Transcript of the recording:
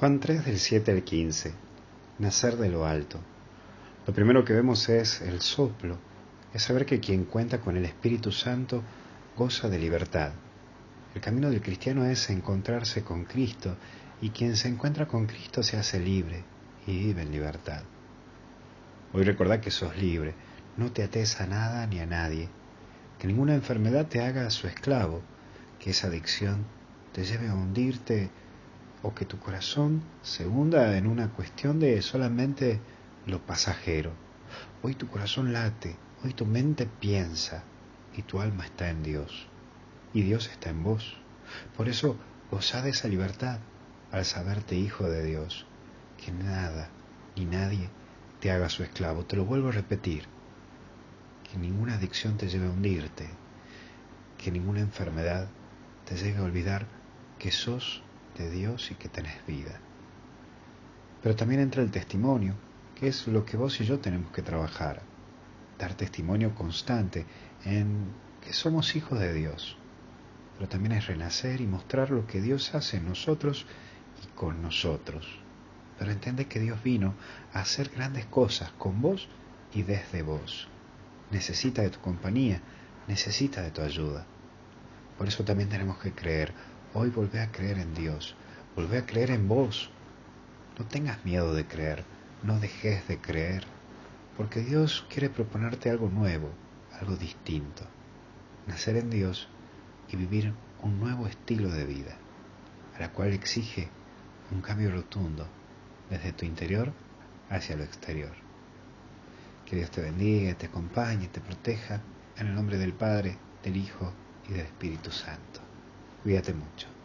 Juan 3 del 7 al 15. Nacer de lo alto. Lo primero que vemos es el soplo, es saber que quien cuenta con el Espíritu Santo goza de libertad. El camino del cristiano es encontrarse con Cristo y quien se encuentra con Cristo se hace libre y vive en libertad. Hoy recordá que sos libre, no te ates a nada ni a nadie, que ninguna enfermedad te haga su esclavo, que esa adicción te lleve a hundirte o que tu corazón se hunda en una cuestión de solamente lo pasajero. Hoy tu corazón late, hoy tu mente piensa y tu alma está en Dios y Dios está en vos. Por eso goza de esa libertad al saberte hijo de Dios, que nada ni nadie te haga su esclavo. Te lo vuelvo a repetir, que ninguna adicción te lleve a hundirte, que ninguna enfermedad te lleve a olvidar que sos de Dios y que tenés vida. Pero también entra el testimonio, que es lo que vos y yo tenemos que trabajar, dar testimonio constante en que somos hijos de Dios. Pero también es renacer y mostrar lo que Dios hace en nosotros y con nosotros. Pero entiende que Dios vino a hacer grandes cosas con vos y desde vos. Necesita de tu compañía, necesita de tu ayuda. Por eso también tenemos que creer, Hoy volvé a creer en Dios, volvé a creer en vos. No tengas miedo de creer, no dejes de creer, porque Dios quiere proponerte algo nuevo, algo distinto. Nacer en Dios y vivir un nuevo estilo de vida, a la cual exige un cambio rotundo desde tu interior hacia lo exterior. Que Dios te bendiga, te acompañe, te proteja, en el nombre del Padre, del Hijo y del Espíritu Santo. Cuídate mucho.